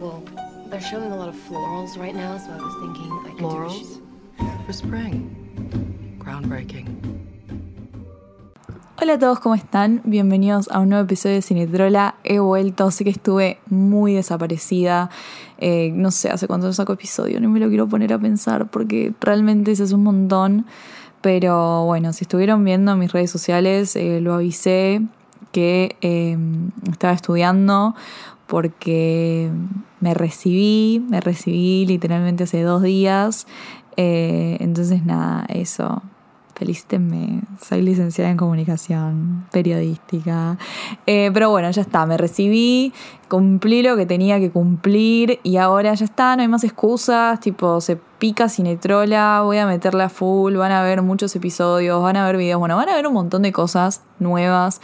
Well, they're showing a lot of florals right now, so I was thinking I could Florals? For spring. Groundbreaking. Hola a todos, ¿cómo están? Bienvenidos a un nuevo episodio de Cinetrola. He vuelto, sé que estuve muy desaparecida. Eh, no sé hace cuánto saco episodio, no me lo quiero poner a pensar porque realmente ese es un montón. Pero bueno, si estuvieron viendo mis redes sociales, eh, lo avisé que eh, estaba estudiando porque me recibí, me recibí literalmente hace dos días. entonces nada, eso felicítenme, soy licenciada en comunicación periodística. Eh, pero bueno, ya está, me recibí, cumplí lo que tenía que cumplir y ahora ya está, no hay más excusas, tipo, se pica Cinetrola, voy a meterla full, van a ver muchos episodios, van a ver videos, bueno, van a ver un montón de cosas nuevas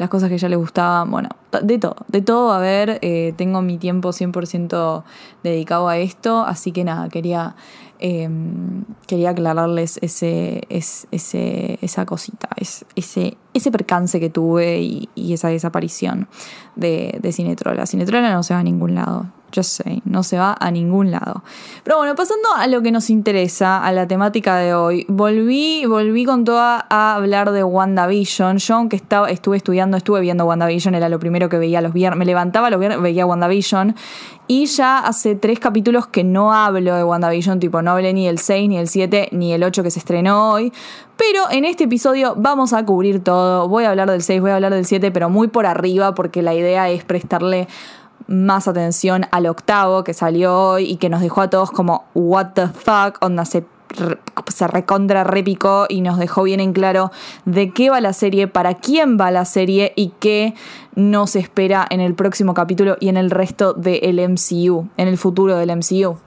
las cosas que ya les gustaban, bueno, de todo, de todo, a ver, eh, tengo mi tiempo 100% dedicado a esto, así que nada, quería, em, quería aclararles ese, ese, esa cosita, ese, ese percance que tuve y, esa desaparición de, de Cinetrola. Cinetrola no se va a ningún lado, yo sé, no se va a ningún lado. Pero bueno, pasando a lo que nos interesa, a la temática de hoy, volví, volví con toda a hablar de WandaVision. Yo, aunque estaba, estuve estudiando, estuve viendo WandaVision, era lo primero que veía los viernes. Me levantaba los viernes, veía WandaVision. Y ya hace tres capítulos que no hablo de WandaVision, tipo, no hablé ni el 6, ni el 7, ni el 8 que se estrenó hoy. Pero en este episodio vamos a cubrir todo. Voy a hablar del 6, voy a hablar del 7, pero muy por arriba, porque la idea es prestarle más atención al octavo que salió hoy y que nos dejó a todos como, what the fuck, onda se, se recontra repicó y nos dejó bien en claro de qué va la serie, para quién va la serie y qué nos espera en el próximo capítulo y en el resto del MCU, en el futuro del MCU.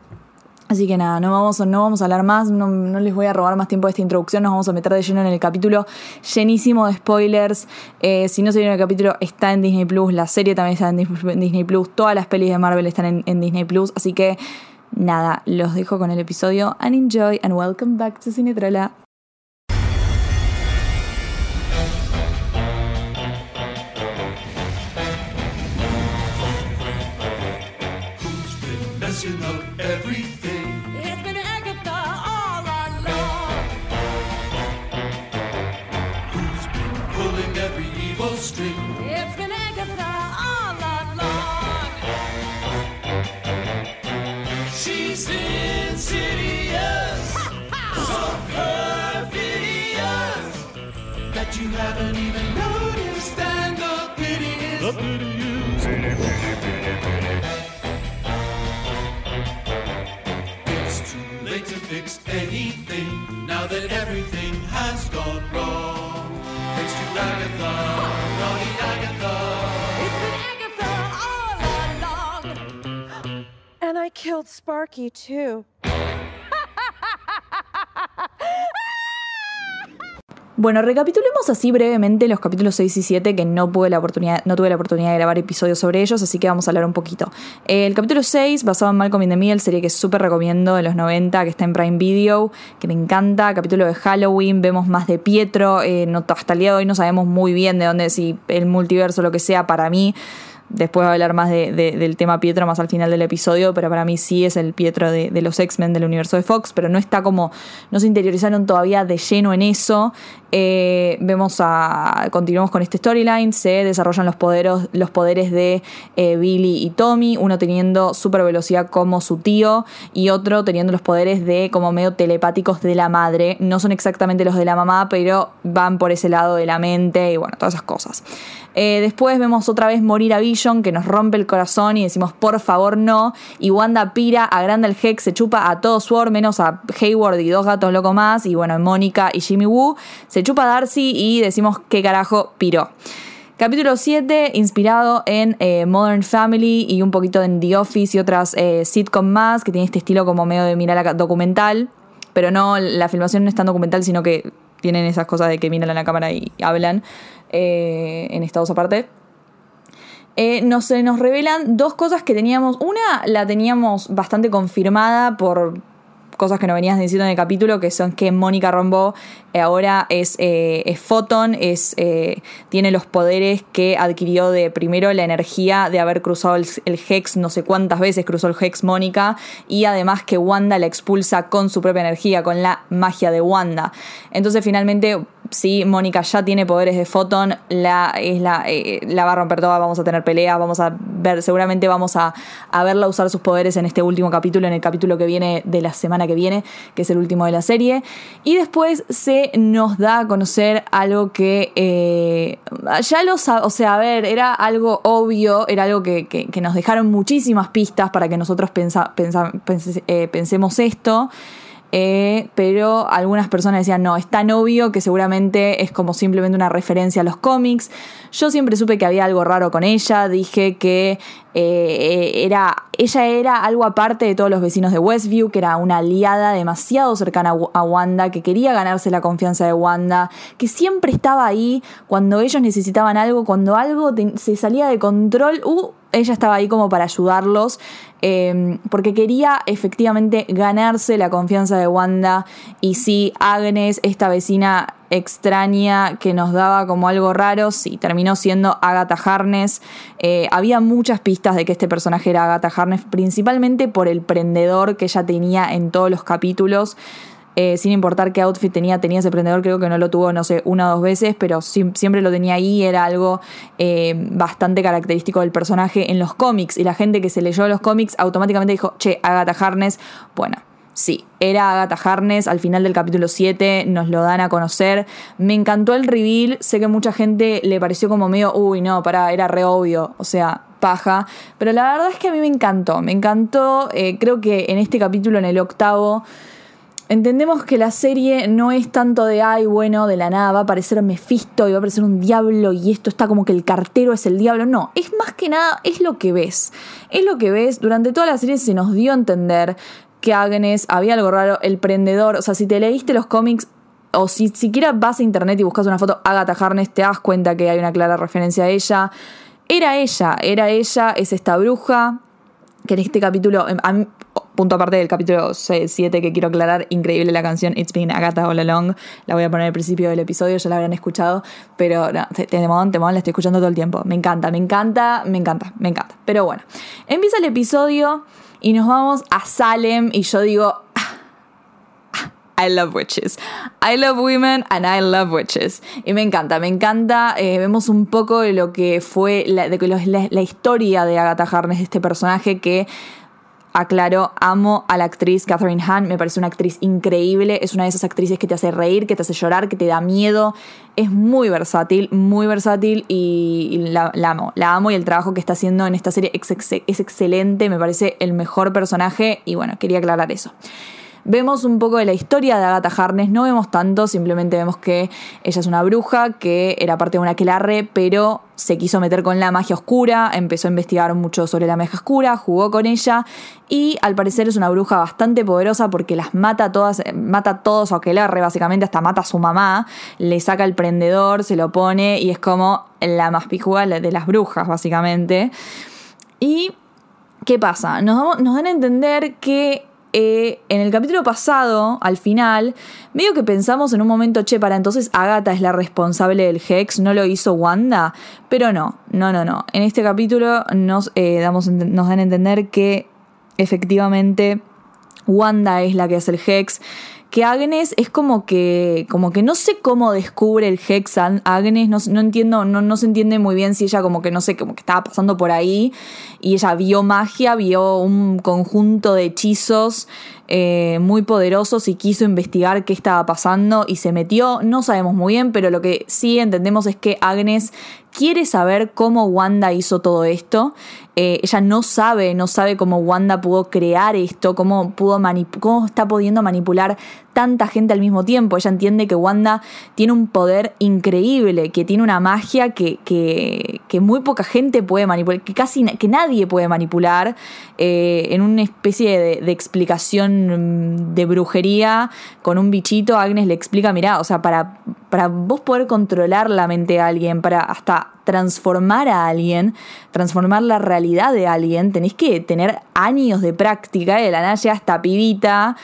Así que nada, no vamos, no vamos a hablar más, no, les voy a robar más tiempo de esta introducción, nos vamos a meter de lleno en el capítulo llenísimo de spoilers. Eh, si no se vieron el capítulo, está en Disney Plus, la serie también está en Disney Plus, todas las pelis de Marvel están en, en Disney Plus, así que nada, los dejo con el episodio and enjoy and welcome back to Cinetrola. You haven't even noticed, and the pity is. The pity is. Pity, pity, pity, pity. It's too late to fix anything now that everything has gone wrong. Thanks to Agatha, naughty Agatha. Killed Sparky too. Bueno, recapitulemos así brevemente los capítulos 6 y 7 que no, la oportunidad, tuve la oportunidad de grabar episodios sobre ellos, así que vamos a hablar un poquito. El capítulo 6, basado en Malcolm in the Middle, serie que súper recomiendo de los 90, que está en Prime Video, que me encanta. Capítulo de Halloween, vemos más de Pietro. Eh, hasta el día de hoy no sabemos muy bien de dónde, si el multiverso lo que sea, para mí Después va a hablar más del tema Pietro más al final del episodio, pero para mí sí es el Pietro de, los X-Men del universo de Fox, pero no está como, no se interiorizaron todavía de lleno en eso. Eh, vemos a, continuamos con este storyline, se desarrollan los, poderos, los poderes de eh, Billy y Tommy, uno teniendo super velocidad como su tío y otro teniendo los poderes de como medio telepáticos de la madre. No son exactamente los de la mamá, pero van por ese lado de la mente y bueno, todas esas cosas. Eh, después vemos otra vez morir a Vision, que nos rompe el corazón y decimos por favor no. Y Wanda pira, agranda el Hex, se chupa a todo Sword, menos a Hayward y dos gatos locos más. Y bueno, Mónica y Jimmy Woo. Se chupa Darcy y decimos qué carajo piró. Capítulo 7, inspirado en eh, Modern Family y un poquito en The Office y otras eh, sitcom más, que tiene este estilo como medio de mirar documental. Pero no, la filmación no es tan documental, sino que tienen esas cosas de que miran a la cámara y hablan. Eh, en estados aparte. Eh, nos, nos revelan dos cosas que teníamos. Una la teníamos bastante confirmada por cosas que nos venías diciendo en el capítulo, que son que Mónica Rombo eh, ahora es, eh, es Photon, es, eh, tiene los poderes que adquirió de primero la energía de haber cruzado el, el, Hex, no sé cuántas veces cruzó el Hex Mónica, y además que Wanda la expulsa con su propia energía, con la magia de Wanda. Entonces finalmente sí, Mónica ya tiene poderes de Photon, la, es la, eh, la va a romper toda, vamos a tener peleas, vamos a ver, seguramente vamos a, a, verla usar sus poderes en este último capítulo, en el capítulo que viene de la semana que viene, que es el último de la serie. Y después se nos da a conocer algo que eh, ya lo o sea, a ver, era algo obvio, era algo que, que, nos dejaron muchísimas pistas para que nosotros pensa, pensa, eh, pensemos esto. Eh, pero algunas personas decían, no, es tan obvio que seguramente es como simplemente una referencia a los cómics. Yo siempre supe que había algo raro con ella, dije que eh, era, ella era algo aparte de todos los vecinos de Westview, que era una aliada demasiado cercana a Wanda, que quería ganarse la confianza de Wanda, que siempre estaba ahí cuando ellos necesitaban algo, cuando algo se salía de control, uh, ella estaba ahí como para ayudarlos, eh, porque quería efectivamente ganarse la confianza de Wanda. Y sí, Agnes, esta vecina extraña que nos daba como algo raro, sí, terminó siendo Agatha Harness. Eh, había muchas pistas de que este personaje era Agatha Harness, principalmente por el prendedor que ella tenía en todos los capítulos. Eh, sin importar qué outfit tenía, tenía ese prendedor, creo que no lo tuvo, no sé, una o dos veces, pero siempre lo tenía ahí, era algo eh, bastante característico del personaje en los cómics, y la gente que se leyó los cómics automáticamente dijo, che, Agatha Harness, bueno. Sí, era Agatha Harness, al final del capítulo 7 nos lo dan a conocer. Me encantó el reveal, sé que mucha gente le pareció como medio, uy, no, para, era re obvio, o sea, paja. Pero la verdad es que a mí me encantó, me encantó, eh, creo que en este capítulo, en el octavo, Entendemos que la serie no es tanto de, ay, bueno, de la nada va a aparecer Mephisto y va a aparecer un diablo y esto está como que el cartero es el diablo. No, es más que nada, es lo que ves. Es lo que ves. Durante toda la serie se nos dio a entender que Agnes había algo raro, el prendedor. O sea, si te leíste los cómics o si siquiera vas a internet y buscas una foto Agatha Harness, te das cuenta que hay una clara referencia a ella. Era ella, era ella, es esta bruja que en este capítulo, mí, punto aparte del capítulo 7 que quiero aclarar, increíble la canción It's Been Agatha All Along, la voy a poner al principio del episodio, ya la habrán escuchado, pero no, Temón, Temón, la estoy escuchando todo el tiempo, me encanta, me encanta, me encanta, me encanta, pero bueno, empieza el episodio y nos vamos a Salem y yo digo, I love witches. I love women and I love witches. Y me encanta, me encanta. Eh, vemos un poco de lo que fue la, de, la, la historia de Agatha Harness, este personaje que aclaro, amo a la actriz Catherine Hahn, me parece una actriz increíble, es una de esas actrices que te hace reír, que te hace llorar, que te da miedo, es muy versátil, muy versátil y, la, amo, la amo y el trabajo que está haciendo en esta serie es, es excelente, me parece el mejor personaje y bueno, quería aclarar eso. Vemos un poco de la historia de Agatha Harness, no vemos tanto, simplemente vemos que ella es una bruja que era parte de una aquelarre, pero se quiso meter con la magia oscura, empezó a investigar mucho sobre la magia oscura, jugó con ella y al parecer es una bruja bastante poderosa porque las mata a todas, mata a todos su aquelarre básicamente, hasta mata a su mamá, le saca el prendedor, se lo pone y es como la más pijuga de las brujas básicamente. Y ¿qué pasa? Nos, nos dan a entender que eh, en el capítulo pasado, al final, medio que pensamos en un momento, che, para entonces Agatha es la responsable del Hex, no lo hizo Wanda, pero no, no, no, no. En este capítulo nos, eh, damos, nos dan a entender que efectivamente Wanda es la que hace el Hex que Agnes es como que, como que no sé cómo descubre el Hex Agnes, no, no entiendo, no, no, se entiende muy bien si ella como que no sé, como que estaba pasando por ahí y ella vio magia, vio un conjunto de hechizos eh, muy poderosos y quiso investigar qué estaba pasando y se metió, no sabemos muy bien, pero lo que sí entendemos es que Agnes quiere saber cómo Wanda hizo todo esto. Eh, ella no sabe, no sabe cómo Wanda pudo crear esto, cómo, pudo cómo está pudiendo manipular tanta gente al mismo tiempo. Ella entiende que Wanda tiene un poder increíble, que tiene una magia que, que, muy poca gente puede manipular, que casi que nadie puede manipular, eh, en una especie de, de, explicación de brujería con un bichito. Agnes le explica, mira, o sea, para, para vos poder controlar la mente de alguien, para hasta transformar a alguien, transformar la realidad de alguien, tenés que tener años de práctica, de la nada llega esta pibita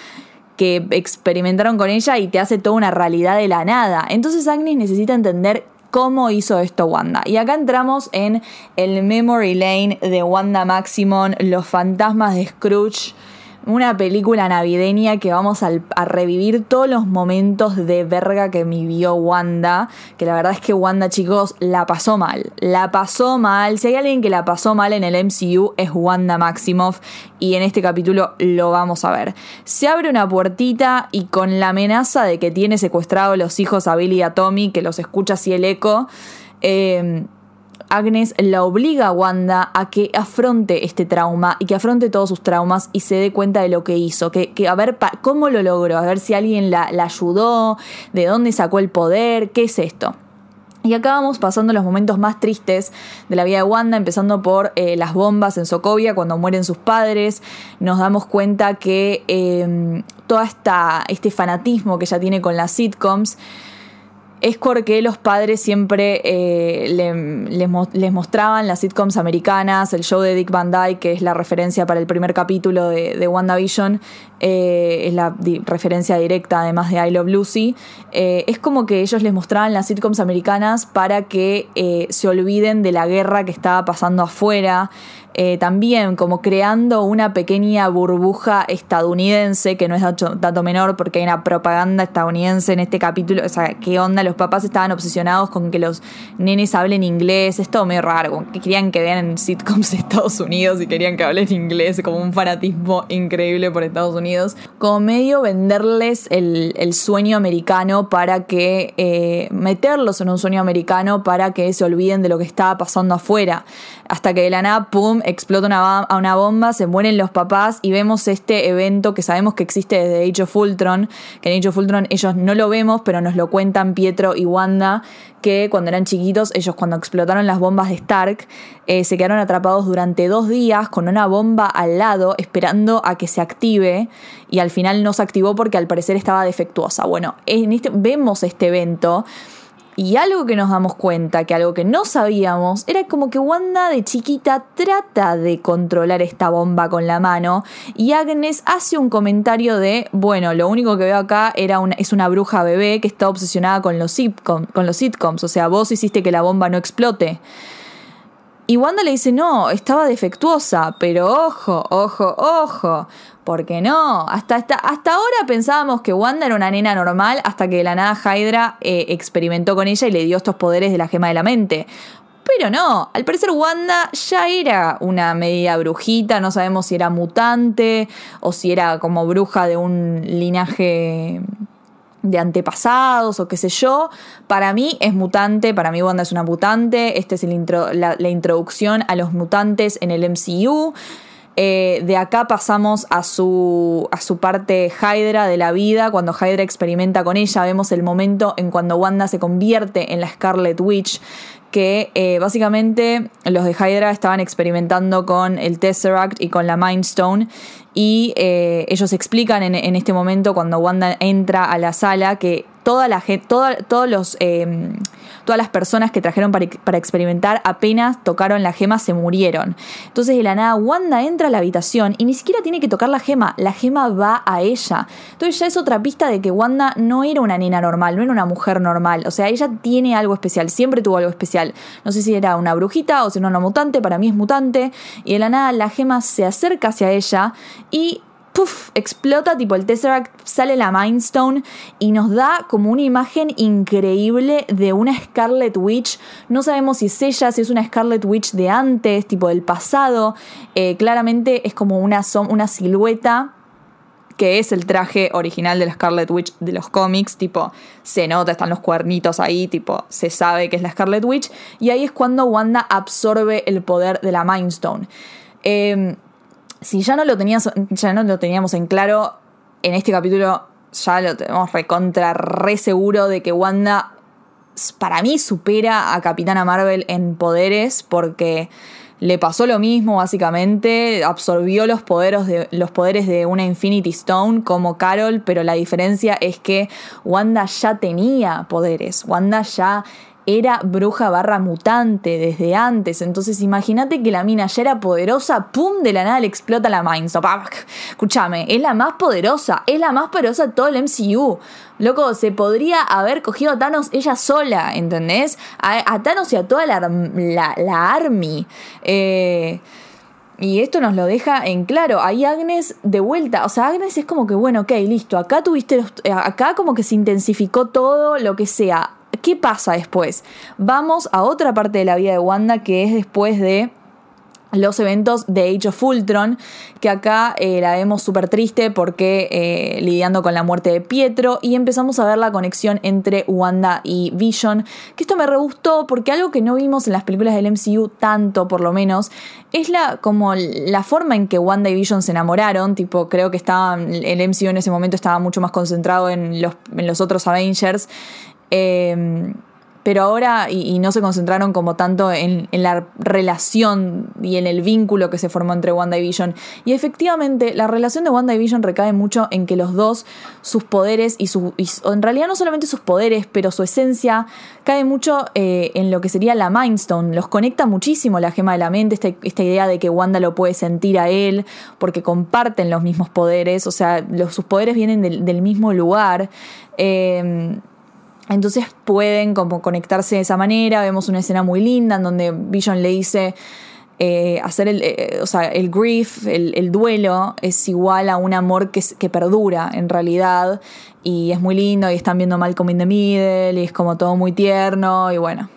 que experimentaron con ella y te hace toda una realidad de la nada. Entonces Agnes necesita entender cómo hizo esto Wanda. Y acá entramos en el Memory Lane de Wanda Maximon, los fantasmas de Scrooge una película navideña que vamos a, revivir todos los momentos de verga que vivió Wanda. Que la verdad es que Wanda, chicos, la pasó mal. La pasó mal. Si hay alguien que la pasó mal en el MCU es Wanda Maximoff. Y en este capítulo lo vamos a ver. Se abre una puertita y con la amenaza de que tiene secuestrado los hijos a Billy y a Tommy, que los escucha así el eco. Eh, Agnes la obliga a Wanda a que afronte este trauma y que afronte todos sus traumas y se dé cuenta de lo que hizo, que, a ver cómo lo logró, a ver si alguien la, ayudó, de dónde sacó el poder, qué es esto. Y acá vamos pasando los momentos más tristes de la vida de Wanda, empezando por eh, las bombas en Sokovia, cuando mueren sus padres. Nos damos cuenta que eh, todo este fanatismo que ella tiene con las sitcoms es porque los padres siempre eh, les, mostraban las sitcoms americanas, el show de Dick Van Dyke, que es la referencia para el primer capítulo de, WandaVision, eh, es la referencia directa además de I Love Lucy. Eh, es como que ellos les mostraban las sitcoms americanas para que se olviden de la guerra que estaba pasando afuera. Eh, también como creando una pequeña burbuja estadounidense, que no es dato, menor porque hay una propaganda estadounidense en este capítulo, o sea, qué onda, los papás estaban obsesionados con que los nenes hablen inglés, es todo medio raro, que querían que vean sitcoms de Estados Unidos y querían que hablen inglés, como un fanatismo increíble por Estados Unidos, como medio venderles el, sueño americano para que, eh, meterlos en un sueño americano para que se olviden de lo que estaba pasando afuera, hasta que de la nada, ¡pum!, explota una, una, bomba, se mueren los papás y vemos este evento que sabemos que existe desde Age of Ultron, que en Age of Ultron ellos no lo vemos, pero nos lo cuentan Pietro y Wanda, que cuando eran chiquitos, ellos cuando explotaron las bombas de Stark, eh, se quedaron atrapados durante dos días con una bomba al lado, esperando a que se active, y al final no se activó porque al parecer estaba defectuosa. Bueno, en este, vemos este evento y algo que nos damos cuenta, que algo que no sabíamos, era como que Wanda de chiquita trata de controlar esta bomba con la mano y Agnes hace un comentario de, bueno, lo único que veo acá era una, es una bruja bebé que está obsesionada con los, con los sitcoms, o sea, vos hiciste que la bomba no explote. Y Wanda le dice, no, estaba defectuosa, pero ojo, ojo, ojo, ¿por qué no? Hasta, hasta, hasta ahora pensábamos que Wanda era una nena normal hasta que de la nada Hydra eh, experimentó con ella y le dio estos poderes de la gema de la mente. Pero no, al parecer Wanda ya era una media brujita, no sabemos si era mutante o si era como bruja de un linaje de antepasados o qué sé yo. Para mí es mutante, para mí Wanda es una mutante. Esta es la, introducción a los mutantes en el MCU. Eh, de acá pasamos a su, a su parte Hydra de la vida. Cuando Hydra experimenta con ella, vemos el momento en cuando Wanda se convierte en la Scarlet Witch, que eh, básicamente los de Hydra estaban experimentando con el Tesseract y con la Mind Stone y eh, ellos explican en, este momento cuando Wanda entra a la sala que toda la gente, todos los, em, todas las personas que trajeron para, para, experimentar apenas tocaron la gema se murieron. Entonces de la nada Wanda entra a la habitación y ni siquiera tiene que tocar la gema, la gema va a ella. Entonces ya es otra pista de que Wanda no era una nena normal, no era una mujer normal. O sea, ella tiene algo especial, siempre tuvo algo especial. No sé si era una brujita o si no una mutante, para mí es mutante. Y de la nada la gema se acerca hacia ella y puff, explota, tipo el Tesseract, sale la Mind Stone y nos da como una imagen increíble de una Scarlet Witch. No sabemos si es ella, si es una Scarlet Witch de antes, tipo del pasado. Eh, claramente es como una, una silueta que es el traje original de la Scarlet Witch de los cómics, tipo, se nota, están los cuernitos ahí, tipo, se sabe que es la Scarlet Witch, y ahí es cuando Wanda absorbe el poder de la Mind Stone. Eh, si ya no lo tenías, ya no lo teníamos en claro, en este capítulo ya lo tenemos recontra re seguro de que Wanda para mí supera a Capitana Marvel en poderes porque le pasó lo mismo básicamente, absorbió los poderes de, los poderes de una Infinity Stone como Carol, pero la diferencia es que Wanda ya tenía poderes, Wanda ya era bruja barra mutante desde antes. Entonces imagínate que la mina ya era poderosa, ¡pum! De la nada le explota la Mind Stone. Escúchame, es la más poderosa, es la más poderosa de todo el MCU. Loco, se podría haber cogido a Thanos ella sola, ¿entendés? A, Thanos y a toda la, la, la Army. Eh, y esto nos lo deja en claro. Ahí Agnes de vuelta. O sea, Agnes es como que, bueno, ok, listo. Acá tuviste. Eh, acá como que se intensificó todo lo que sea. ¿Qué pasa después? Vamos a otra parte de la vida de Wanda que es después de los eventos de Age of Ultron, que acá eh, la vemos súper triste porque eh, lidiando con la muerte de Pietro y empezamos a ver la conexión entre Wanda y Vision, que esto me re gustó porque algo que no vimos en las películas del MCU tanto por lo menos, es la como la forma en que Wanda y Vision se enamoraron, tipo creo que el MCU en ese momento estaba mucho más concentrado en los, en los otros Avengers. Eh, pero ahora y, no se concentraron como tanto en, la relación y en el vínculo que se formó entre Wanda y Vision. Y efectivamente, la relación de Wanda y Vision recae mucho en que los dos, sus poderes y su. en realidad no solamente sus poderes, pero su esencia cae mucho eh, en lo que sería la Mind Stone. Los conecta muchísimo la gema de la mente, esta, idea de que Wanda lo puede sentir a él, porque comparten los mismos poderes, o sea, sus poderes vienen del, mismo lugar. Eh, entonces pueden como conectarse de esa manera. Vemos una escena muy linda en donde Vision le dice eh, hacer el, eh, o sea, el grief, el, duelo, es igual a un amor que, perdura en realidad. Y es muy lindo y están viendo Malcolm in the Middle y es como todo muy tierno y bueno.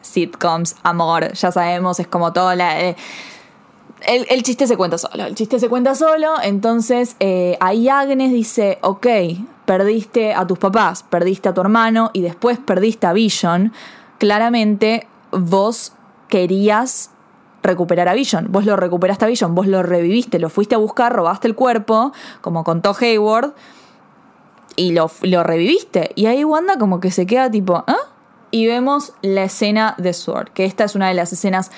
Sitcoms, amor, ya sabemos, es como todo la... Eh, el, el, chiste se cuenta solo, el chiste se cuenta solo, entonces ahí Agnes dice, ok, perdiste a tus papás, perdiste a tu hermano y después perdiste a Vision, claramente vos querías recuperar a Vision. Vos lo recuperaste a Vision, vos lo reviviste, lo fuiste a buscar, robaste el cuerpo, como contó Hayward, y lo, lo reviviste. Y ahí Wanda como que se queda tipo, ¿ah? Y vemos la escena de Sword, que esta es una de las escenas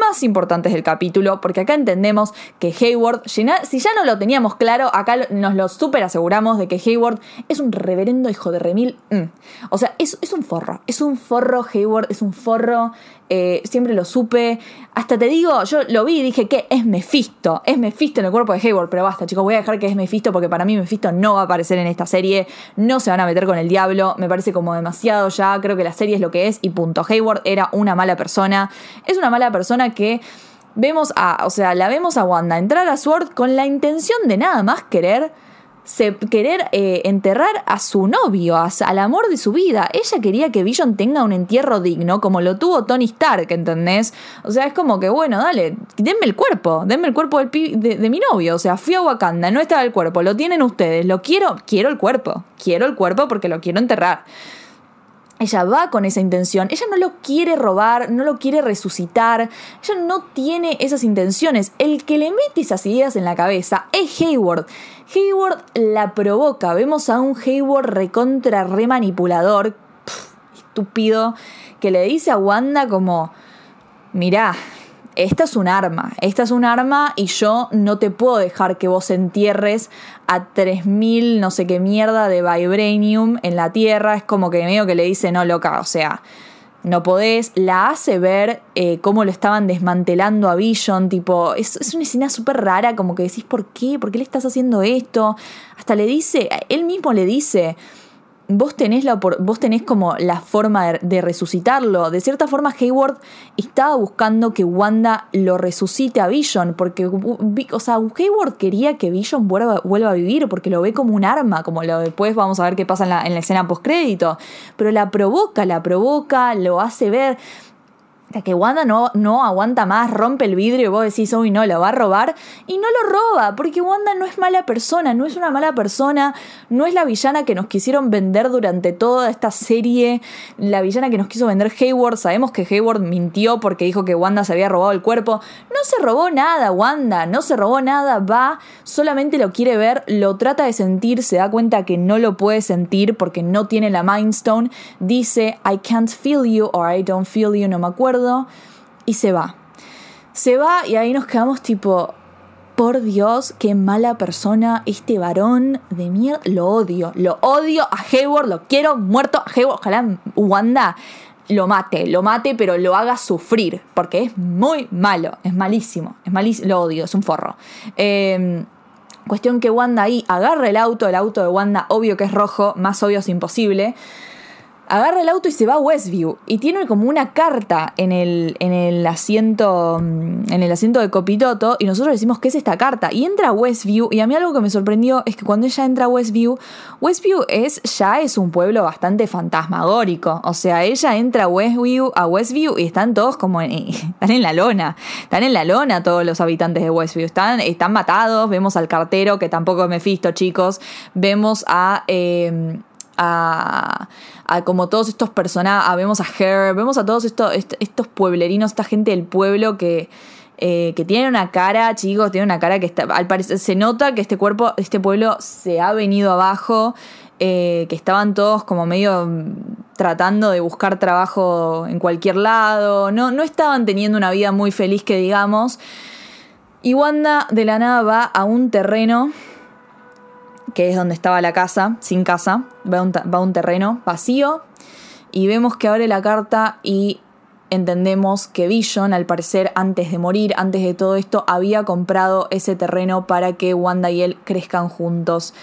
más importantes del capítulo, porque acá entendemos que Hayward, si ya no lo teníamos claro, acá nos lo súper aseguramos de que Hayward es un reverendo hijo de remil. Mm. O sea, es, es un forro, es un forro Hayward, es un forro eh, siempre lo supe. Hasta te digo, yo lo vi y dije que es Mephisto. Es Mephisto en el cuerpo de Hayward, pero basta, chicos, voy a dejar que es Mephisto porque para mí Mephisto no va a aparecer en esta serie. No se van a meter con el diablo. Me parece como demasiado ya. Creo que la serie es lo que es y punto. Hayward era una mala persona. Es una mala persona que vemos a, o sea, la vemos a Wanda entrar a Sword con la intención de nada más querer querer eh, enterrar a su novio, al amor de su vida. Ella quería que Vision tenga un entierro digno, como lo tuvo Tony Stark, ¿entendés? O sea, es como que, bueno, dale, denme el cuerpo, denme el cuerpo de, de mi novio. O sea, fui a Wakanda, no estaba el cuerpo, lo tienen ustedes, lo quiero, quiero el cuerpo, quiero el cuerpo porque lo quiero enterrar. Ella va con esa intención, ella no lo quiere robar, no lo quiere resucitar, ella no tiene esas intenciones. El que le mete esas ideas en la cabeza es Hayward. Hayward la provoca, vemos a un Hayward recontra re manipulador, estúpido, que le dice a Wanda como, mirá, esta es un arma, esta es un arma y yo no te puedo dejar que vos entierres a 3000 no sé qué mierda de vibranium en la Tierra. Es como que medio que le dice, no, loca, o sea, no podés. La hace ver eh, cómo lo estaban desmantelando a Vision, tipo, es, es una escena súper rara, como que decís, ¿por qué? ¿Por qué le estás haciendo esto? Hasta le dice, él mismo le dice vos tenés, la, vos tenés como la forma de, resucitarlo. De cierta forma, Hayward estaba buscando que Wanda lo resucite a Vision, porque, o sea, Hayward quería que Vision vuelva, a vivir, porque lo ve como un arma, como lo después vamos a ver qué pasa en la, en la escena postcrédito. Pero la provoca, la provoca, lo hace ver que Wanda no, no aguanta más, rompe el vidrio y vos decís, uy, no, lo va a robar. Y no lo roba, porque Wanda no es mala persona, no es una mala persona, no es la villana que nos quisieron vender durante toda esta serie, la villana que nos quiso vender Hayward. Sabemos que Hayward mintió porque dijo que Wanda se había robado el cuerpo. No se robó nada, Wanda, no se robó nada, va, solamente lo quiere ver, lo trata de sentir, se da cuenta que no lo puede sentir porque no tiene la Mind Stone. Dice, I can't feel you or I don't feel you, no me y se va. Se va y ahí nos quedamos tipo, por Dios, qué mala persona este varón de mierda. Lo odio, lo odio a Hayward, lo quiero muerto a Hayward. Ojalá Wanda lo mate, lo mate, pero lo haga sufrir, porque es muy malo, es malísimo, es malísimo, lo odio, es un forro. Eh, cuestión que Wanda ahí agarra el auto, el auto de Wanda, obvio que es rojo, más obvio es imposible agarra el auto y se va a Westview. Y tiene como una carta en el, en el asiento mm, en el asiento de Copitoto y nosotros decimos ¿qué es esta carta? Y entra a Westview y a mí algo que me sorprendió es que cuando ella entra a Westview, Westview es ya es un pueblo bastante fantasmagórico, o sea, ella entra a Westview, a Westview y están todos como en, están en la lona, están en la lona todos los habitantes de Westview, están, están matados, vemos al cartero que tampoco es Mephisto, chicos, vemos a eh, a, como todos estos personajes, vemos a Her, vemos a todos estos, estos pueblerinos, esta gente del pueblo que, eh, que tiene una cara, chicos, tiene una cara que está, al parecer se nota que este cuerpo, este pueblo se ha venido abajo, eh, que estaban todos como medio mm, tratando de buscar trabajo en cualquier lado, no, no estaban teniendo una vida muy feliz que digamos. Y Wanda de la nada va a un terreno que es donde estaba la casa, sin casa, va a un, terreno vacío y vemos que abre la carta y entendemos que Vision, al parecer, antes de morir, antes de todo esto, había comprado ese terreno para que Wanda y él crezcan juntos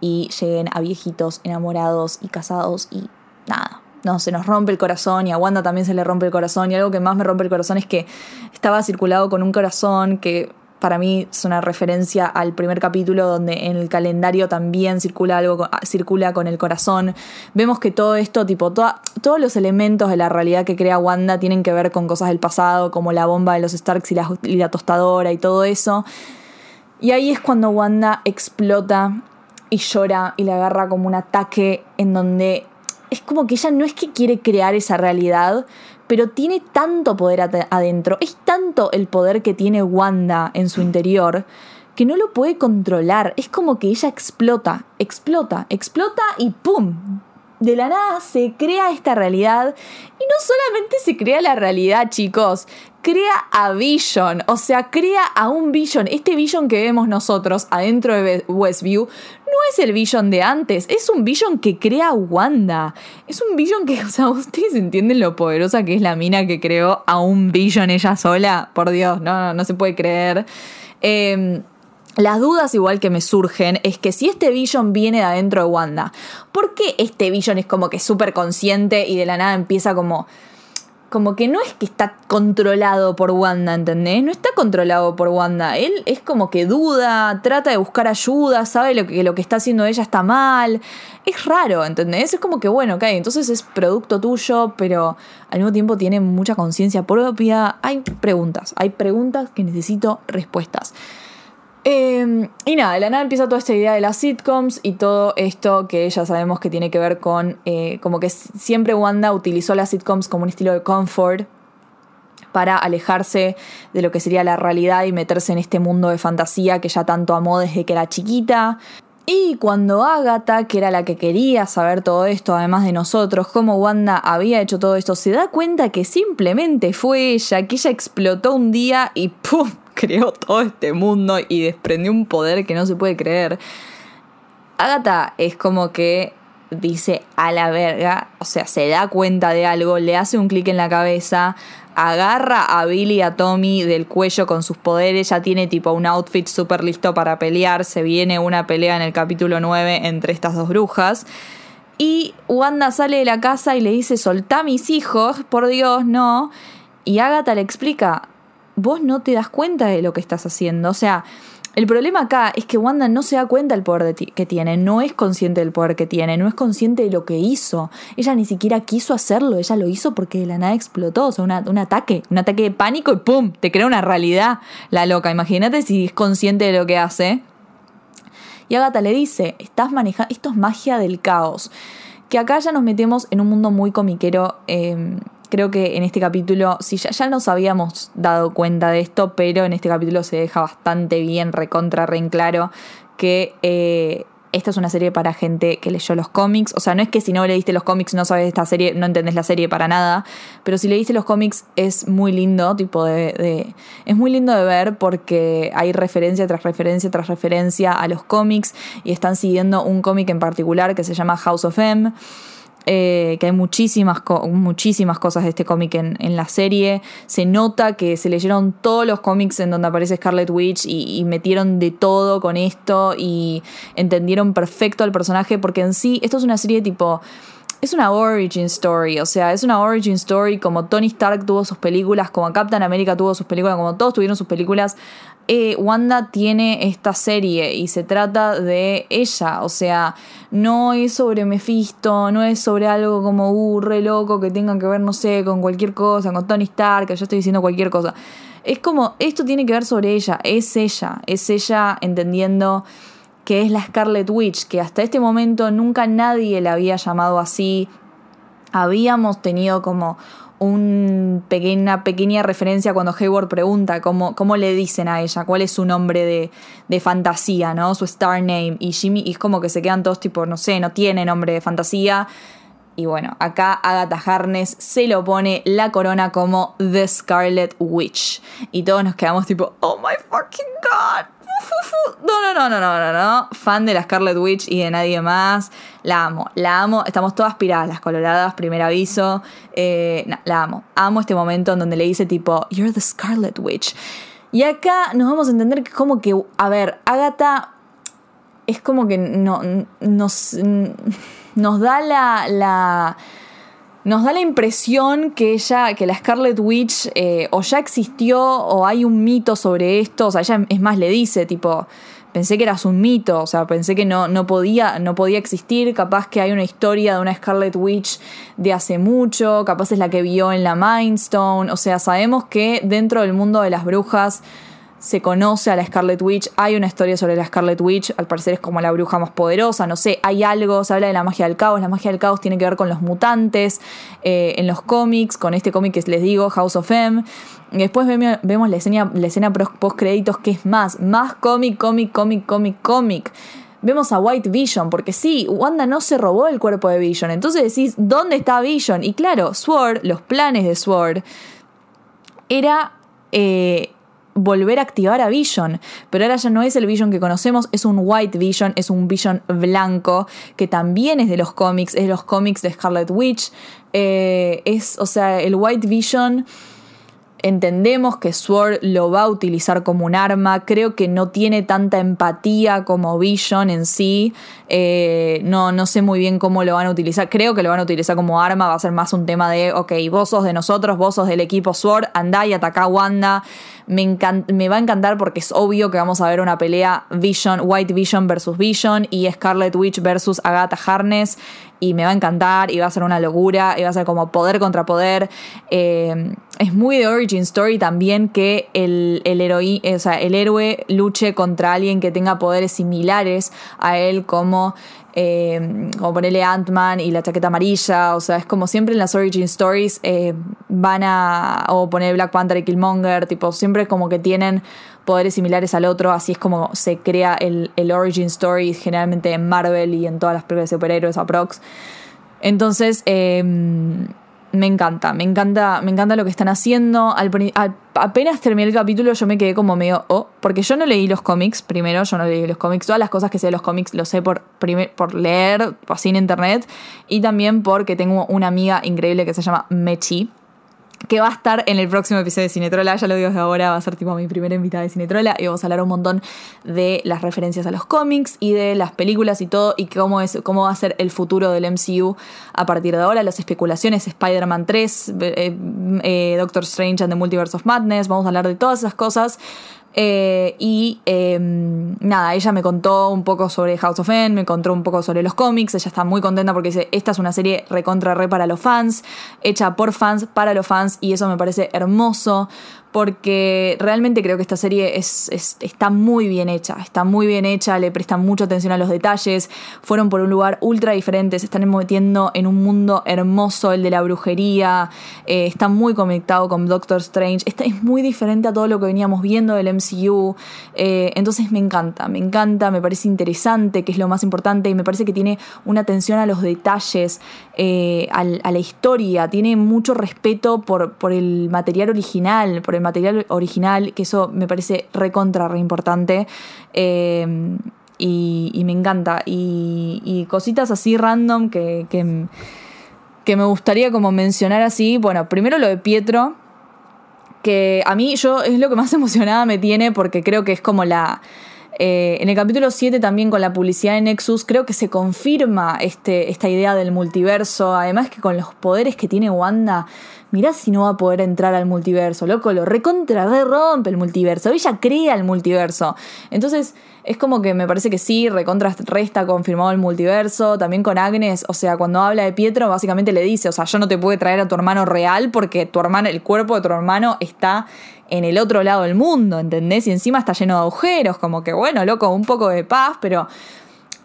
y lleguen a viejitos, enamorados y casados y nada. No, se nos rompe el corazón y a Wanda también se le rompe el corazón y algo que más me rompe el corazón es que estaba circulado con un corazón que para mí es una referencia al primer capítulo donde en el calendario también circula algo, circula con el corazón. Vemos que todo esto, tipo, todos los elementos de la realidad que crea Wanda tienen que ver con cosas del pasado, como la bomba de los Starks y la, y la tostadora y todo eso. Y ahí es cuando Wanda explota y llora y le agarra como un ataque en donde es como que ella no es que quiere crear esa realidad, pero tiene tanto poder adentro, es tanto el poder que tiene Wanda en su interior, que no lo puede controlar. Es como que ella explota, explota, explota y ¡pum! De la nada se crea esta realidad. Y no solamente se crea la realidad, chicos, crea a Vision, o sea, crea a un Vision. Este Vision que vemos nosotros adentro de Westview no es el Vision de antes, es un Vision que crea Wanda. Es un Vision que, o sea, ustedes entienden lo poderosa que es la mina que creó a un Vision ella sola. Por Dios, no, no, no se puede creer. Em, las dudas igual que me surgen es que si este Vision viene de adentro de Wanda, ¿por qué este Vision es como que súper consciente y de la nada empieza como como que no es que está controlado por Wanda, ¿entendés? No está controlado por Wanda. Él es como que duda, trata de buscar ayuda, sabe lo que lo que está haciendo ella está mal. Es raro, ¿entendés? Es como que, bueno, ok, entonces es producto tuyo, pero al mismo tiempo tiene mucha conciencia propia. Hay preguntas, hay preguntas que necesito respuestas. Em, y nada, de la nada empieza toda esta idea de las sitcoms y todo esto que ya sabemos que tiene que ver con eh, como que siempre Wanda utilizó las sitcoms como un estilo de comfort para alejarse de lo que sería la realidad y meterse en este mundo de fantasía que ya tanto amó desde que era chiquita. Y cuando Agatha, que era la que quería saber todo esto, además de nosotros, cómo Wanda había hecho todo esto, se da cuenta que simplemente fue ella, que ella explotó un día y ¡pum! Creó todo este mundo y desprendió un poder que no se puede creer. Agatha es como que dice a la verga, o sea, se da cuenta de algo, le hace un clic en la cabeza, agarra a Billy y a Tommy del cuello con sus poderes, ya tiene tipo un outfit súper listo para pelear, se viene una pelea en el capítulo 9 entre estas dos brujas. Y Wanda sale de la casa y le dice, soltá a mis hijos, por Dios, no. Y Agatha le explica, vos no te das cuenta de lo que estás haciendo. O sea, el problema acá es que Wanda no se da cuenta del poder que tiene, no es consciente del poder que tiene, no es consciente de lo que hizo. Ella ni siquiera quiso hacerlo, ella lo hizo porque de la nada explotó, o sea, un ataque, un ataque de pánico y ¡pum! Te crea una realidad la loca. Imagínate si es consciente de lo que hace. Y Agatha le dice, estás manejando, esto es magia del caos. Que acá ya nos metemos en un mundo muy comiquero. Em, creo que en este capítulo, sí, ya, nos habíamos dado cuenta de esto, pero en este capítulo se deja bastante bien, recontra, re en claro, que eh, esta es una serie para gente que leyó los cómics. O sea, no es que si no leíste los cómics no sabes esta serie, no entendés la serie para nada. Pero si leíste los cómics es muy lindo, tipo de, Es muy lindo de ver porque hay referencia tras referencia tras referencia a los cómics y están siguiendo un cómic en particular que se llama House of M. Eh, que hay muchísimas, muchísimas cosas de este cómic en, en, la serie. Se nota que se leyeron todos los cómics en donde aparece Scarlet Witch y, y, metieron de todo con esto y entendieron perfecto al personaje porque en sí esto es una serie tipo... Es una origin story, o sea, es una origin story como Tony Stark tuvo sus películas, como Captain America tuvo sus películas, como todos tuvieron sus películas eh, Wanda tiene esta serie y se trata de ella, o sea, no es sobre Mephisto, no es sobre algo como, uh, re loco que tengan que ver, no sé, con cualquier cosa, con Tony Stark, que yo estoy diciendo cualquier cosa. Es como, esto tiene que ver sobre ella, es ella, es ella entendiendo que es la Scarlet Witch, que hasta este momento nunca nadie la había llamado así. Habíamos tenido como una pequeña, pequeña referencia cuando Hayward pregunta cómo, cómo le dicen a ella, cuál es su nombre de, de, fantasía, ¿no? Su star name. Y Jimmy, y es como que se quedan todos tipo, no sé, no tiene nombre de fantasía. Y bueno, acá Agatha Harness se lo pone la corona como The Scarlet Witch. Y todos nos quedamos tipo, oh my fucking god. No, no, no, no, no, no, no. Fan de la Scarlet Witch y de nadie más. La amo, la amo. Estamos todas piradas, las coloradas, primer aviso. Eh, no, la amo. Amo este momento en donde le dice tipo, You're the Scarlet Witch. Y acá nos vamos a entender que como que, a ver, Agatha es como que no, nos, nos da la, la nos da la impresión que ella, que la Scarlet Witch eh, o ya existió o hay un mito sobre esto, o sea, ella es más le dice, tipo, pensé que eras un mito, o sea, pensé que no, no, podía, no podía existir, capaz que hay una historia de una Scarlet Witch de hace mucho, capaz es la que vio en la Mindstone, o sea, sabemos que dentro del mundo de las brujas se conoce a la Scarlet Witch, hay una historia sobre la Scarlet Witch, al parecer es como la bruja más poderosa, no sé, hay algo, se habla de la magia del caos, la magia del caos tiene que ver con los mutantes eh, en los cómics, con este cómic que les digo, House of M. Después vemos la escena, la escena post créditos que es más, más cómic, cómic, cómic, cómic, cómic. Vemos a White Vision, porque sí, Wanda no se robó el cuerpo de Vision. Entonces decís, ¿dónde está Vision? Y claro, Sword, los planes de Sword, era eh, volver a activar a Vision. Pero ahora ya no es el Vision que conocemos, es un White Vision, es un Vision blanco, que también es de los cómics, es de los cómics de Scarlet Witch. Eh, es, o sea, el White Vision Entendemos que Sword lo va a utilizar como un arma. Creo que no tiene tanta empatía como Vision en sí. Eh, no, no sé muy bien cómo lo van a utilizar. Creo que lo van a utilizar como arma. Va a ser más un tema de, ok, vos sos de nosotros, vos sos del equipo Sword, andá y atacá a Wanda. Me, me va a encantar porque es obvio que vamos a ver una pelea Vision, White Vision versus Vision y Scarlet Witch versus Agatha Harness y me va a encantar y va a ser una locura y va a ser como poder contra poder. Eh, es muy de Origin Story también que el, el, eh, o sea, el héroe luche contra alguien que tenga poderes similares a él como, eh, como ponerle Ant-Man y la chaqueta amarilla, o sea, es como siempre en las Origin Stories van a, o poner Black Panther y Killmonger, tipo, siempre como que tienen poderes similares al otro, así es como se crea el, el origin story generalmente en Marvel y en todas las películas de superhéroes aprox. Entonces, em, me encanta, me encanta, me encanta lo que están haciendo. apenas terminé el capítulo yo me quedé como medio, oh, porque yo no leí los cómics, primero yo no leí los cómics, todas las cosas que sé de los cómics lo sé por, por leer, así en internet, y también porque tengo una amiga increíble que se llama Mechi, que va a estar en el próximo episodio de Cinetrola, ya lo digo desde ahora, va a ser tipo mi primera invitada de Cinetrola y vamos a hablar un montón de las referencias a los cómics y de las películas y todo y cómo, es, cómo va a ser el futuro del MCU a partir de ahora, las especulaciones, Spider-Man 3, eh, eh, Doctor Strange and the Multiverse of Madness, vamos a hablar de todas esas cosas. Eh, y em, nada, ella me contó un poco sobre House of N, me contó un poco sobre los cómics. Ella está muy contenta porque dice: Esta es una serie recontra re para los fans, hecha por fans, para los fans, y eso me parece hermoso porque realmente creo que esta serie es, está muy bien hecha, está muy bien hecha, le prestan mucha atención a los detalles, fueron por un lugar ultra diferente, se están metiendo en un mundo hermoso, el de la brujería, eh, está muy conectado con Doctor Strange, está, es muy diferente a todo lo que veníamos viendo del MCU, eh, entonces me encanta, me encanta, me parece interesante, que es lo más importante, y me parece que tiene una atención a los detalles, eh, a, la historia, tiene mucho respeto por, por el material original, por el material original, que eso me parece recontra, re importante. Eh, y, me encanta. Y, cositas así random que, que, que, me gustaría como mencionar así. Bueno, primero lo de Pietro, que a mí yo es lo que más emocionada me tiene porque creo que es como la eh, en el capítulo 7 también con la publicidad de Nexus creo que se confirma este, esta idea del multiverso, además que con los poderes que tiene Wanda, mirá si no va a poder entrar al multiverso, loco, lo recontra re rompe el multiverso, ella crea el multiverso. Entonces, es como que me parece que sí, recontra resta confirmado el multiverso, también con Agnes, o sea, cuando habla de Pietro, básicamente le dice, o sea, yo no te puedo traer a tu hermano real porque tu hermano, el cuerpo de tu hermano está en el otro lado del mundo, ¿entendés? Y encima está lleno de agujeros, como que bueno, loco, un poco de paz, pero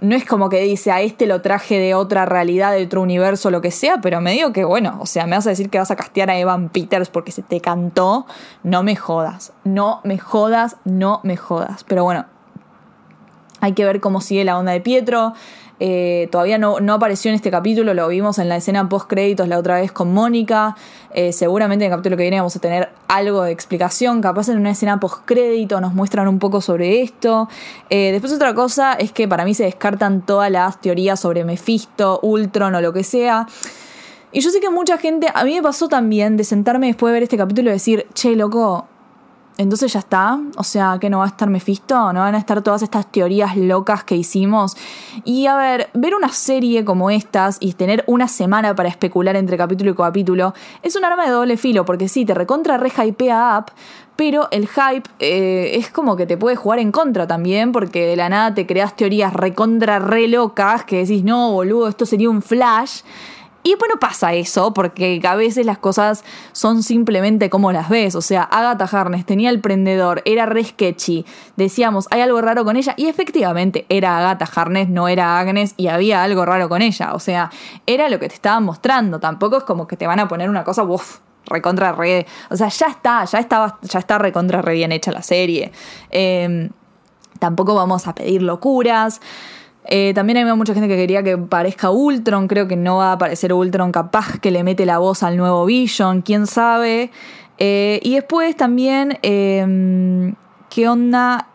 no es como que dice a este lo traje de otra realidad, de otro universo, lo que sea, pero me digo que bueno, o sea, me vas a decir que vas a castear a Evan Peters porque se te cantó, no me jodas, no me jodas, no me jodas. Pero bueno, hay que ver cómo sigue la onda de Pietro. Eh, todavía no, no, apareció en este capítulo, lo vimos en la escena post créditos la otra vez con Mónica. Eh, seguramente en el capítulo que viene vamos a tener algo de explicación. Capaz en una escena post crédito nos muestran un poco sobre esto. Eh, después otra cosa es que para mí se descartan todas las teorías sobre Mephisto, Ultron o lo que sea. Y yo sé que mucha gente, a mí me pasó también de sentarme después de ver este capítulo y decir, che, loco, entonces ya está, o sea, que no va a estar Mephisto, no van a estar todas estas teorías locas que hicimos. Y a ver, ver una serie como estas y tener una semana para especular entre capítulo y capítulo es un arma de doble filo, porque sí, te recontra re hypea up, pero el hype eh, es como que te puede jugar en contra también, porque de la nada te creas teorías recontra re locas que decís, no, boludo, esto sería un flash. Y después no pasa eso, porque a veces las cosas son simplemente como las ves. O sea, Agatha Harness tenía el prendedor, era re sketchy. Decíamos, hay algo raro con ella. Y efectivamente era Agatha Harness, no era Agnes, y había algo raro con ella. O sea, era lo que te estaban mostrando. Tampoco es como que te van a poner una cosa, uff, recontra re. O sea, ya está, ya estaba, ya está recontra re bien hecha la serie. Em, tampoco vamos a pedir locuras. Eh, también hay mucha gente que quería que parezca Ultron. Creo que no va a aparecer Ultron, capaz que le mete la voz al nuevo Vision, quién sabe. Eh, y después también, em, ¿qué onda?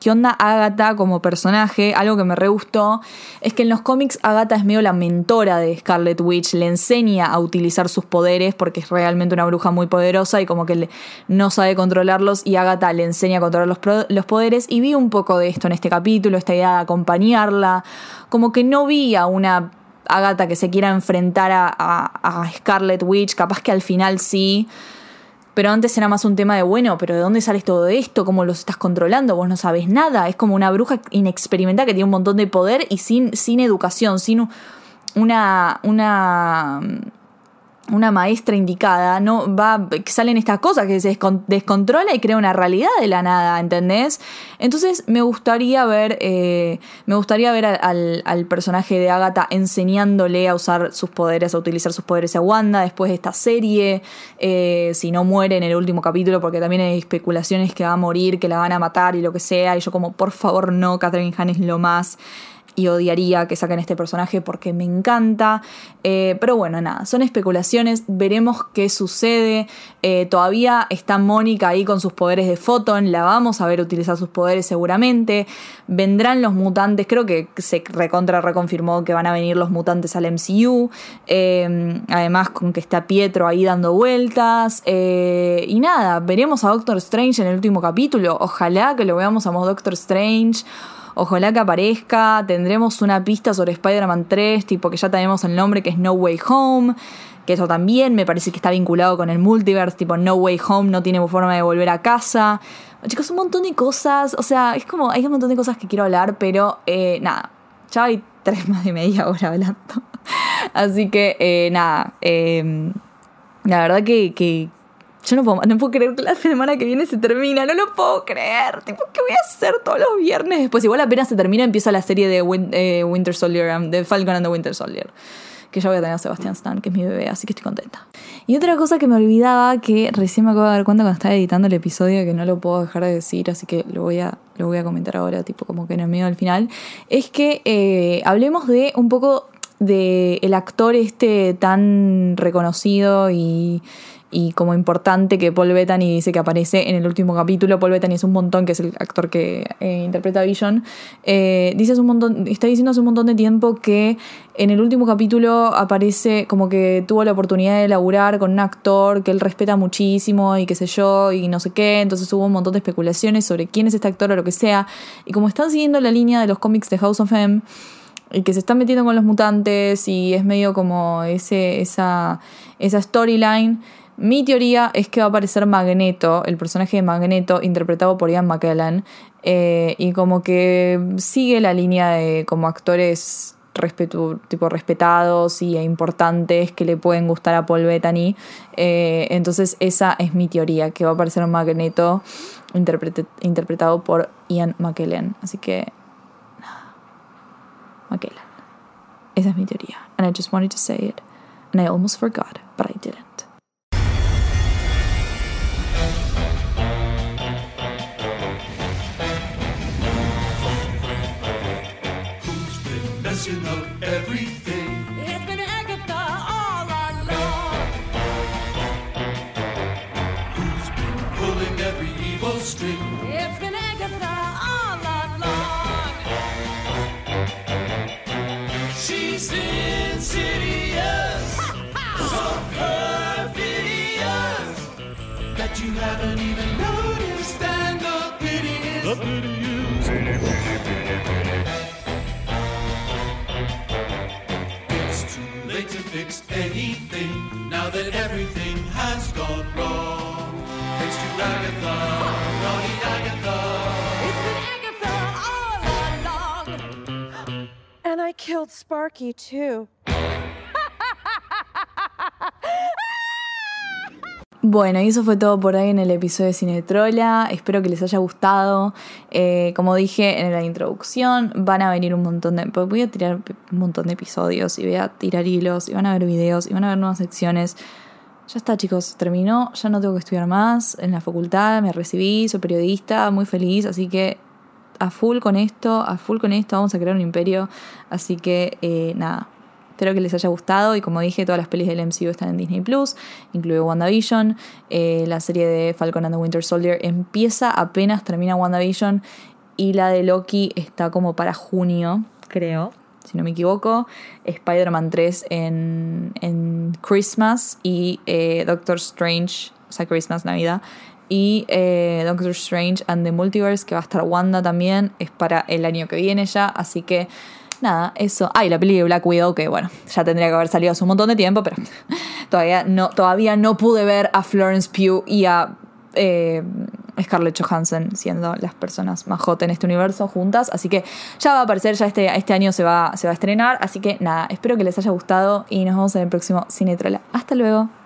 ¿Qué onda Agatha como personaje? Algo que me re gustó es que en los cómics Agatha es medio la mentora de Scarlet Witch, le enseña a utilizar sus poderes porque es realmente una bruja muy poderosa y como que no sabe controlarlos y Agatha le enseña a controlar los, poderes y vi un poco de esto en este capítulo, esta idea de acompañarla, como que no vi a una Agatha que se quiera enfrentar a, a Scarlet Witch, capaz que al final sí pero antes era más un tema de, bueno, pero ¿de dónde sales todo esto? ¿Cómo los estás controlando? Vos no sabes nada. Es como una bruja inexperimentada que tiene un montón de poder y sin, sin educación, sin una, una una maestra indicada, no va, salen estas cosas que se descontrola y crea una realidad de la nada, ¿entendés? Entonces me gustaría ver, eh, me gustaría ver al, personaje de Agatha enseñándole a usar sus poderes, a utilizar sus poderes a Wanda después de esta serie, eh, si no muere en el último capítulo, porque también hay especulaciones que va a morir, que la van a matar y lo que sea, y yo como, por favor no, Catherine Hahn es lo más y odiaría que saquen este personaje porque me encanta. Eh, pero bueno, nada, son especulaciones, veremos qué sucede. Eh, todavía está Mónica ahí con sus poderes de Photon, la vamos a ver utilizar sus poderes seguramente. Vendrán los mutantes, creo que se recontra reconfirmó que van a venir los mutantes al MCU. Eh, además, con que está Pietro ahí dando vueltas. y nada, veremos a Doctor Strange en el último capítulo. Ojalá que lo veamos a Doctor Strange. Ojalá que aparezca. Tendremos una pista sobre Spider-Man 3, tipo que ya tenemos el nombre que es No Way Home. Que eso también me parece que está vinculado con el multiverse, tipo No Way Home no tiene forma de volver a casa. Chicos, un montón de cosas. O sea, es como, hay un montón de cosas que quiero hablar, pero eh, nada. Ya hay tres más de media hora hablando. Así que, eh, nada. Em, la verdad que, Yo no puedo, no puedo creer que la semana que viene se termina, no lo puedo creer. Tipo, ¿qué voy a hacer todos los viernes? Después, igual apenas se termina, empieza la serie de eh, Winter Soldier, de Falcon and the Winter Soldier. Que ya voy a tener a Sebastian Stan, que es mi bebé, así que estoy contenta. Y otra cosa que me olvidaba, que recién me acabo de dar cuenta cuando estaba editando el episodio, que no lo puedo dejar de decir, así que lo voy a, lo voy a comentar ahora, tipo como que en el medio del final, es que eh, hablemos de un poco de actor este tan reconocido y y como importante que Paul Bettany dice que aparece en el último capítulo. Paul Bettany es un montón, que es el actor que eh, interpreta a Vision. Eh, dice un montón, está diciendo hace un montón de tiempo que en el último capítulo aparece como que tuvo la oportunidad de laburar con un actor que él respeta muchísimo y qué sé yo y no sé qué. Entonces hubo un montón de especulaciones sobre quién es este actor o lo que sea. Y como están siguiendo la línea de los cómics de House of M y que se están metiendo con los mutantes y es medio como ese, esa, esa storyline. Mi teoría es que va a aparecer Magneto, el personaje de Magneto, interpretado por Ian McKellen, eh, y como que sigue la línea de como actores tipo respetados y importantes que le pueden gustar a Paul Bettany. Eh, entonces esa es mi teoría, que va a aparecer Magneto interpretado por Ian McKellen. Así que nada, McKellen. Esa es mi teoría. And I just wanted to say it. And I almost forgot, but I didn't. Messing up everything. It's been Agatha all along. Who's been pulling every evil string? It's been Agatha all along. She's insidious, so perfidious that you haven't even noticed. And the pity is, the pity is, pity, pity, pity, anything now that everything has gone wrong. Thanks to Agatha, naughty Agatha. It's been Agatha all along. And I killed Sparky too. Bueno, y eso fue todo por ahí en el episodio de Cinetrola. Espero que les haya gustado. Eh, como dije en la introducción, van a venir un montón de. pues Voy a tirar un montón de episodios y voy a tirar hilos y van a ver videos y van a ver nuevas secciones. Ya está, chicos, terminó. Ya no tengo que estudiar más en la facultad. Me recibí, soy periodista, muy feliz. Así que a full con esto, a full con esto. Vamos a crear un imperio. Así que eh, nada. Espero que les haya gustado y como dije, todas las pelis del MCU están en Disney Plus, incluye WandaVision. Eh, la serie de Falcon and the Winter Soldier empieza apenas termina WandaVision y la de Loki está como para junio, creo, si no me equivoco. Spider-Man 3 en, en Christmas y eh, Doctor Strange, o sea, Christmas, Navidad. Y eh, Doctor Strange and the Multiverse, que va a estar Wanda también, es para el año que viene ya, así que nada, eso. Ah, y la peli de Black Widow, que bueno, ya tendría que haber salido hace un montón de tiempo, pero todavía no, todavía no pude ver a Florence Pugh y a eh, Scarlett Johansson siendo las personas más hot en este universo juntas. Así que ya va a aparecer, ya este, este año se va, se va a estrenar. Así que nada, espero que les haya gustado y nos vemos en el próximo Cinetrola. Hasta luego.